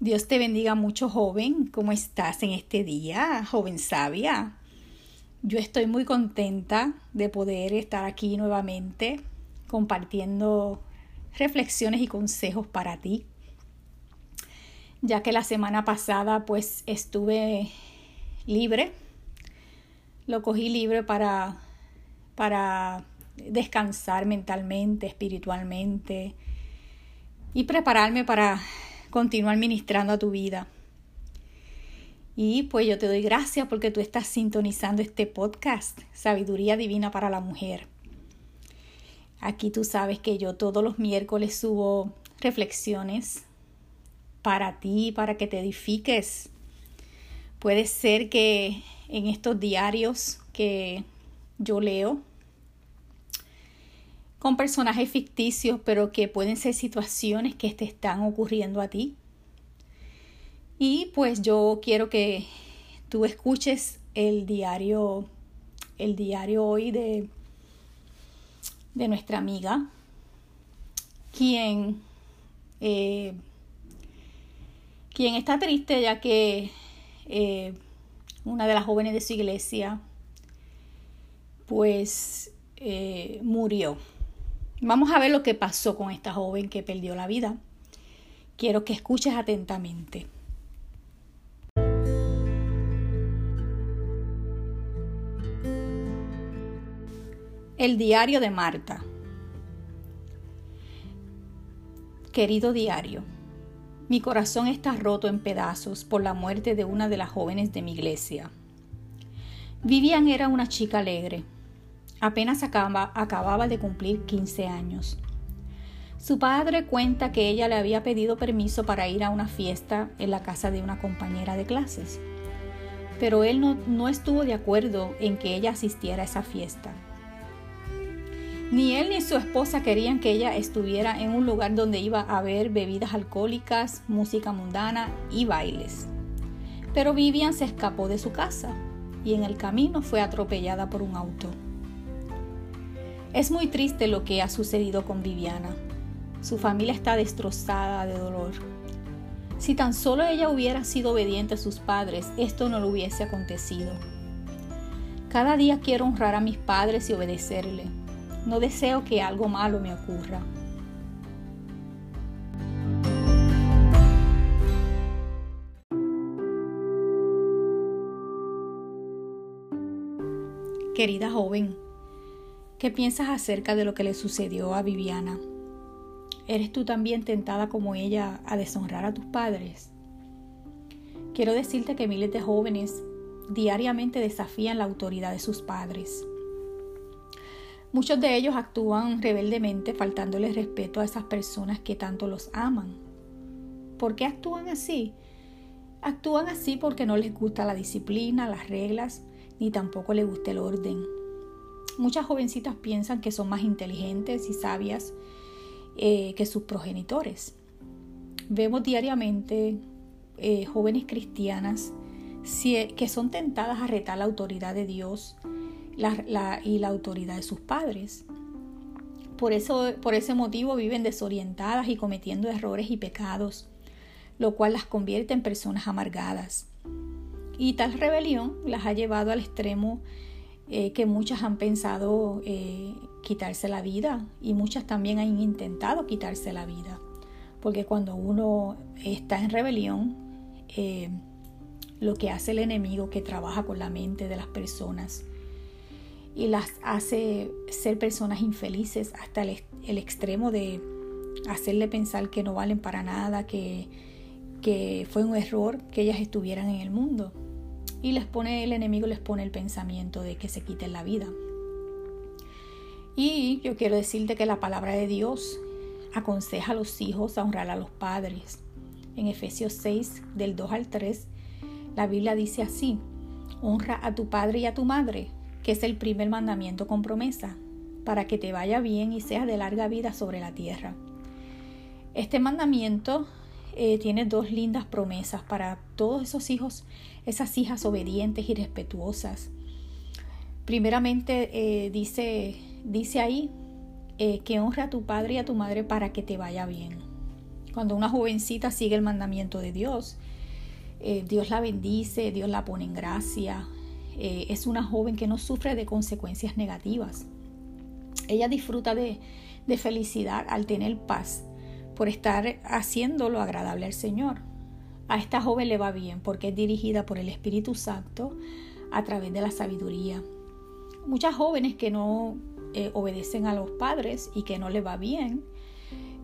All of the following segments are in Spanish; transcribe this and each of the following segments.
Dios te bendiga mucho, joven. ¿Cómo estás en este día, joven sabia? Yo estoy muy contenta de poder estar aquí nuevamente compartiendo reflexiones y consejos para ti, ya que la semana pasada pues estuve libre, lo cogí libre para, para descansar mentalmente, espiritualmente y prepararme para continuar ministrando a tu vida. Y pues yo te doy gracias porque tú estás sintonizando este podcast, Sabiduría Divina para la Mujer. Aquí tú sabes que yo todos los miércoles subo reflexiones para ti, para que te edifiques. Puede ser que en estos diarios que yo leo, con personajes ficticios, pero que pueden ser situaciones que te están ocurriendo a ti. Y pues yo quiero que tú escuches el diario, el diario hoy de, de nuestra amiga, quien, eh, quien está triste ya que eh, una de las jóvenes de su iglesia pues eh, murió Vamos a ver lo que pasó con esta joven que perdió la vida. Quiero que escuches atentamente. El diario de Marta. Querido diario, mi corazón está roto en pedazos por la muerte de una de las jóvenes de mi iglesia. Vivian era una chica alegre, Apenas acaba, acababa de cumplir 15 años. Su padre cuenta que ella le había pedido permiso para ir a una fiesta en la casa de una compañera de clases, pero él no estuvo de acuerdo en que ella asistiera a esa fiesta. Ni él ni su esposa querían que ella estuviera en un lugar donde iba a haber bebidas alcohólicas, música mundana y bailes. Pero Vivian se escapó de su casa y en el camino fue atropellada por un auto. Es muy triste lo que ha sucedido con Viviana. Su familia está destrozada de dolor. Si tan solo ella hubiera sido obediente a sus padres, esto no le hubiese acontecido. Cada día quiero honrar a mis padres y obedecerle. No deseo que algo malo me ocurra. Querida joven, ¿Qué piensas acerca de lo que le sucedió a Viviana? ¿Eres tú también tentada como ella a deshonrar a tus padres? Quiero decirte que miles de jóvenes diariamente desafían la autoridad de sus padres. Muchos de ellos actúan rebeldemente faltándoles respeto a esas personas que tanto los aman. ¿Por qué actúan así? Actúan así porque no les gusta la disciplina, las reglas, ni tampoco les gusta el orden. Muchas jovencitas piensan que son más inteligentes y sabias eh, que sus progenitores. Vemos diariamente eh, jóvenes cristianas que son tentadas a retar la autoridad de Dios y la autoridad de sus padres. Por, eso, por ese motivo viven desorientadas y cometiendo errores y pecados, lo cual las convierte en personas amargadas. Y tal rebelión las ha llevado al extremo eh, que muchas han pensado eh, quitarse la vida y muchas también han intentado quitarse la vida. Porque cuando uno está en rebelión, eh, lo que hace el enemigo que trabaja con la mente de las personas y las hace ser personas infelices hasta el, el extremo de hacerle pensar que no valen para nada, que, que fue un error que ellas estuvieran en el mundo y les pone el enemigo les pone el pensamiento de que se quiten la vida. Y yo quiero decirte que la palabra de Dios aconseja a los hijos a honrar a los padres. En Efesios 6 del 2 al 3 la Biblia dice así: Honra a tu padre y a tu madre, que es el primer mandamiento con promesa, para que te vaya bien y seas de larga vida sobre la tierra. Este mandamiento eh, tiene dos lindas promesas para todos esos hijos, esas hijas obedientes y respetuosas. Primeramente eh, dice, dice ahí eh, que honra a tu padre y a tu madre para que te vaya bien. Cuando una jovencita sigue el mandamiento de Dios, Dios la bendice, Dios la pone en gracia. Es una joven que no sufre de consecuencias negativas. Ella disfruta de, de felicidad al tener paz por estar haciendo lo agradable al Señor. A esta joven le va bien porque es dirigida por el Espíritu Santo a través de la sabiduría. Muchas jóvenes que no eh, obedecen a los padres y que no les va bien,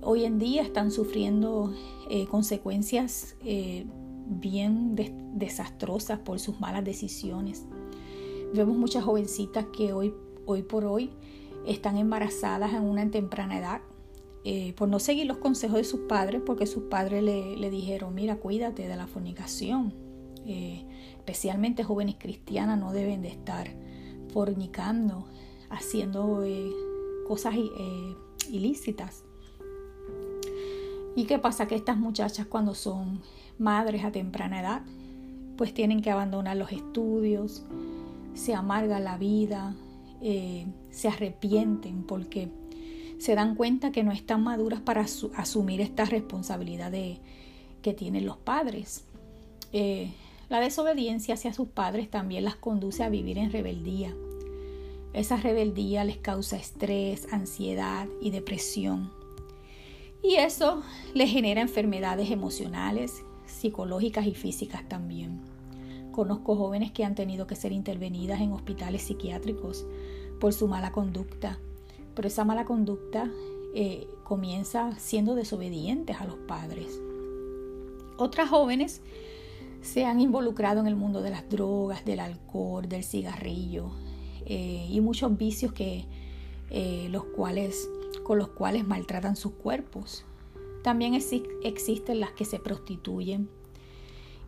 hoy en día están sufriendo eh, consecuencias eh, bien desastrosas por sus malas decisiones. Vemos muchas jovencitas que hoy, hoy por hoy están embarazadas en una temprana edad por no seguir los consejos de sus padres, porque sus padres le, le dijeron, mira, cuídate de la fornicación. especialmente jóvenes cristianas no deben de estar fornicando, haciendo eh, cosas eh, ilícitas. ¿Y qué pasa? Que estas muchachas cuando son madres a temprana edad, pues tienen que abandonar los estudios, se amarga la vida, eh, se arrepienten porque se dan cuenta que no están maduras para asumir esta responsabilidad que tienen los padres. la desobediencia hacia sus padres también las conduce a vivir en rebeldía esa rebeldía les causa estrés, ansiedad y depresión. Y eso les genera enfermedades emocionales, psicológicas y físicas también. Conozco jóvenes que han tenido que ser intervenidas en hospitales psiquiátricos por su mala conducta, pero esa mala conducta eh, comienza siendo desobedientes a los padres. Otras jóvenes se han involucrado en el mundo de las drogas, del alcohol, del cigarrillo, eh, y muchos vicios que, eh, los cuales, con los cuales maltratan sus cuerpos. También existen las que se prostituyen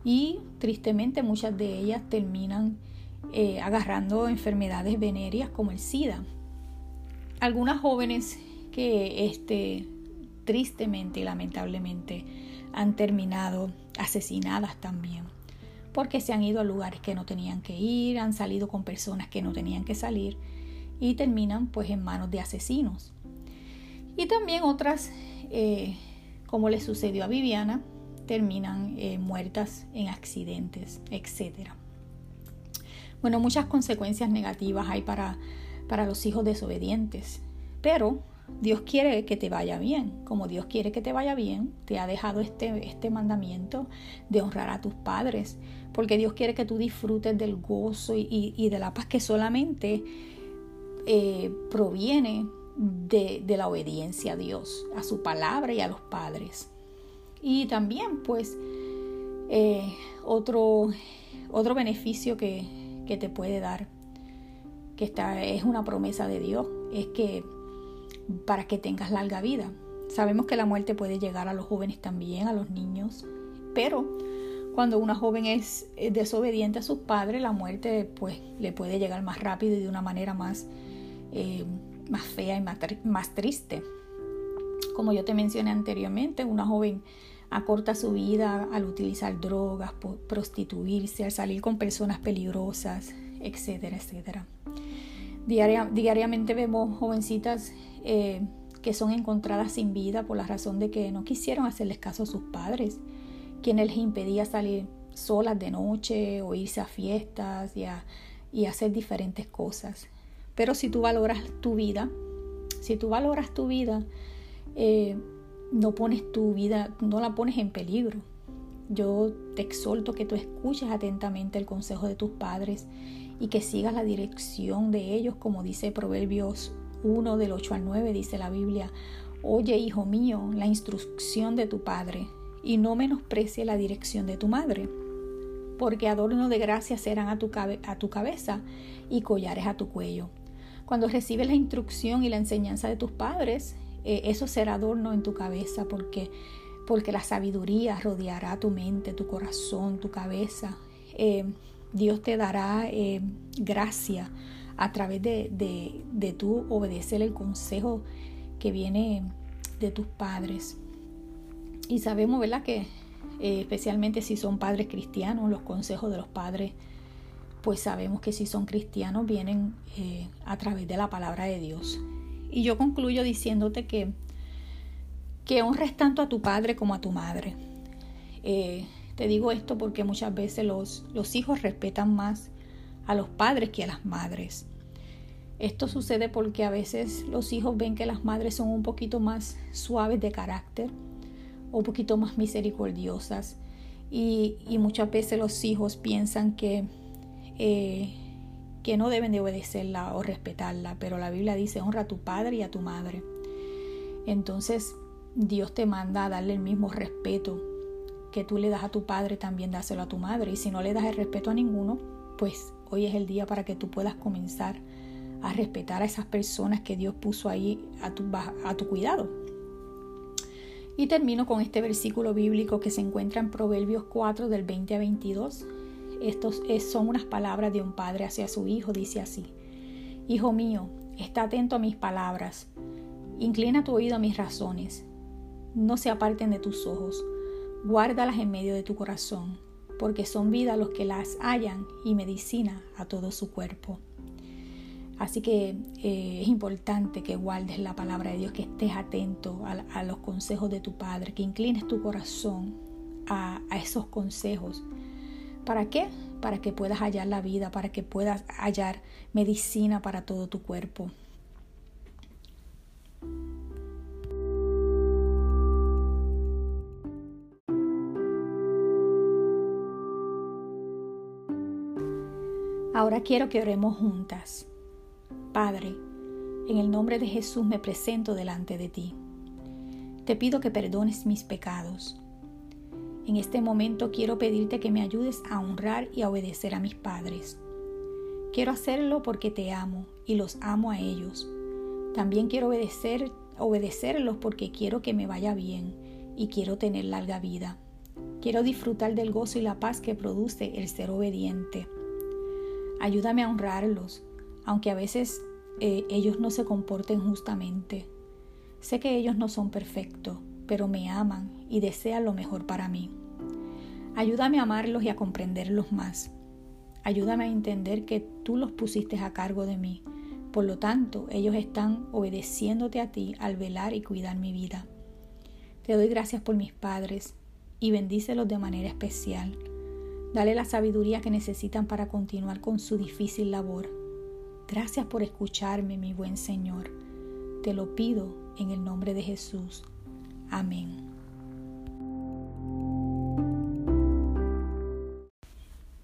y tristemente muchas de ellas terminan agarrando enfermedades venéreas como el SIDA. Algunas jóvenes que este, tristemente y lamentablemente han terminado asesinadas también porque se han ido a lugares que no tenían que ir, han salido con personas que no tenían que salir y terminan pues en manos de asesinos. Y también otras, eh, como le sucedió a Viviana, terminan eh, muertas en accidentes, etc. Bueno, muchas consecuencias negativas hay para, para los hijos desobedientes, pero Dios quiere que te vaya bien. Como Dios quiere que te vaya bien, te ha dejado este, este mandamiento de honrar a tus padres, porque Dios quiere que tú disfrutes del gozo y, de la paz que solamente eh, proviene de, la obediencia a Dios, a su palabra y a los padres. Y también, pues, eh, otro, otro beneficio que, que te puede dar, está, es una promesa de Dios, es que para que tengas larga vida. Sabemos que la muerte puede llegar a los jóvenes también, a los niños, pero cuando una joven es desobediente a sus padres, la muerte pues le puede llegar más rápido y de una manera más, eh, más fea y más, triste. Como yo te mencioné anteriormente, una joven acorta su vida al utilizar drogas, prostituirse, al salir con personas peligrosas, etcétera, etcétera. Diariamente vemos jovencitas eh, que son encontradas sin vida por la razón de que no quisieron hacerles caso a sus padres, quienes les impedía salir solas de noche o irse a fiestas y, a, hacer diferentes cosas. Pero si tú valoras tu vida, si tú valoras tu vida, eh, no pones tu vida, no la pones en peligro. Yo te exhorto que tú escuches atentamente el consejo de tus padres y que sigas la dirección de ellos, como dice Proverbios 1 del 8 al 9 dice la Biblia, Oye, hijo mío, la instrucción de tu padre, y no menosprecie la dirección de tu madre, porque adorno de gracia serán a tu, a tu cabeza y collares a tu cuello. Cuando recibes la instrucción y la enseñanza de tus padres, eh, eso será adorno en tu cabeza, porque, porque la sabiduría rodeará tu mente, tu corazón, tu cabeza. Eh, Dios te dará eh, gracia a través de, de, tú obedecer el consejo que viene de tus padres. Y sabemos, ¿verdad? Que eh, especialmente si son padres cristianos, los consejos de los padres, pues sabemos que si son cristianos vienen eh, a través de la palabra de Dios. Y yo concluyo diciéndote que que honres tanto a tu padre como a tu madre. Eh, te digo esto porque muchas veces los, los hijos respetan más a los padres que a las madres. Esto sucede porque a veces los hijos ven que las madres son un poquito más suaves de carácter un poquito más misericordiosas y, muchas veces los hijos piensan que, eh, que no deben de obedecerla o respetarla, pero la Biblia dice honra a tu padre y a tu madre. Entonces Dios te manda a darle el mismo respeto que tú le das a tu padre, también dáselo a tu madre. Y si no le das el respeto a ninguno, pues hoy es el día para que tú puedas comenzar a respetar a esas personas que Dios puso ahí a tu, a tu cuidado. Y termino con este versículo bíblico que se encuentra en Proverbios 4 del 20 a 22. Estos son unas palabras de un padre hacia su hijo. Dice así, Hijo mío, está atento a mis palabras, inclina tu oído a mis razones, no se aparten de tus ojos, guárdalas en medio de tu corazón, porque son vida los que las hallan y medicina a todo su cuerpo. Así que eh, es importante que guardes la palabra de Dios, que estés atento a, los consejos de tu Padre, que inclines tu corazón a, a esos consejos. ¿Para qué? Para que puedas hallar la vida, para que puedas hallar medicina para todo tu cuerpo. Ahora quiero que oremos juntas. Padre, en el nombre de Jesús me presento delante de ti. Te pido que perdones mis pecados. En este momento quiero pedirte que me ayudes a honrar y a obedecer a mis padres. Quiero hacerlo porque te amo y los amo a ellos. También quiero obedecer, obedecerlos porque quiero que me vaya bien y quiero tener larga vida. Quiero disfrutar del gozo y la paz que produce el ser obediente. Ayúdame a honrarlos aunque a veces eh, ellos no se comporten justamente. Sé que ellos no son perfectos, pero me aman y desean lo mejor para mí. Ayúdame a amarlos y a comprenderlos más. Ayúdame a entender que tú los pusiste a cargo de mí. Por lo tanto, ellos están obedeciéndote a ti al velar y cuidar mi vida. Te doy gracias por mis padres y bendícelos de manera especial. Dale la sabiduría que necesitan para continuar con su difícil labor. Gracias por escucharme, mi buen Señor. Te lo pido en el nombre de Jesús. Amén.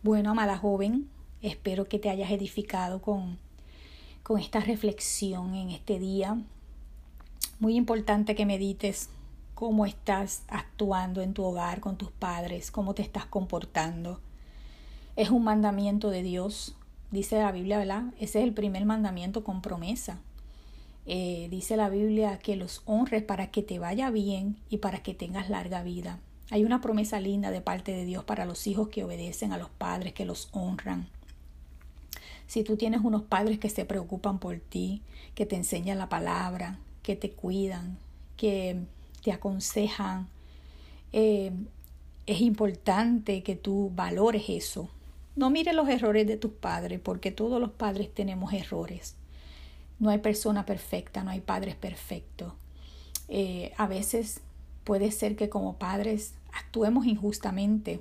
Bueno, amada joven, espero que te hayas edificado con, con esta reflexión en este día. Muy importante que medites cómo estás actuando en tu hogar con tus padres, cómo te estás comportando. Es un mandamiento de Dios dice la Biblia, ¿verdad? Ese es el primer mandamiento con promesa. Eh, dice la Biblia que los honres para que te vaya bien y para que tengas larga vida. Hay una promesa linda de parte de Dios para los hijos que obedecen a los padres, que los honran. Si tú tienes unos padres que se preocupan por ti, que te enseñan la palabra, que te cuidan, que te aconsejan, eh, es importante que tú valores eso, no mire los errores de tus padres, porque todos los padres tenemos errores. No hay persona perfecta, no hay padres perfectos. Eh, a veces puede ser que como padres actuemos injustamente.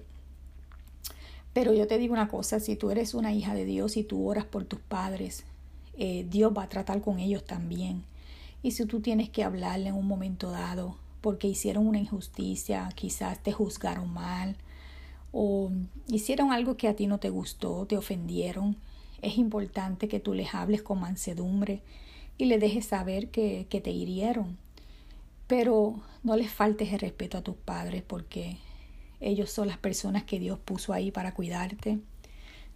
Pero yo te digo una cosa, si tú eres una hija de Dios y tú oras por tus padres, eh, Dios va a tratar con ellos también. Y si tú tienes que hablarle en un momento dado porque hicieron una injusticia, quizás te juzgaron mal, o hicieron algo que a ti no te gustó, te ofendieron, es importante que tú les hables con mansedumbre y le dejes saber que, que te hirieron. Pero no les faltes el respeto a tus padres porque ellos son las personas que Dios puso ahí para cuidarte.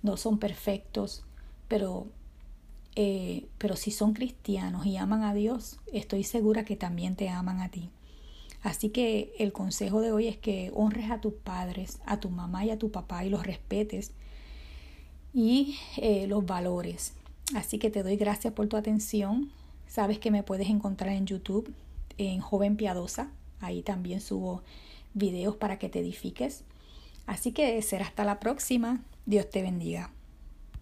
No son perfectos, pero, eh, pero si son cristianos y aman a Dios, estoy segura que también te aman a ti. Así que el consejo de hoy es que honres a tus padres, a tu mamá y a tu papá y los respetes y eh, los valores. Así que te doy gracias por tu atención. Sabes que me puedes encontrar en YouTube, en Joven Piadosa. Ahí también subo videos para que te edifiques. Así que será hasta la próxima. Dios te bendiga.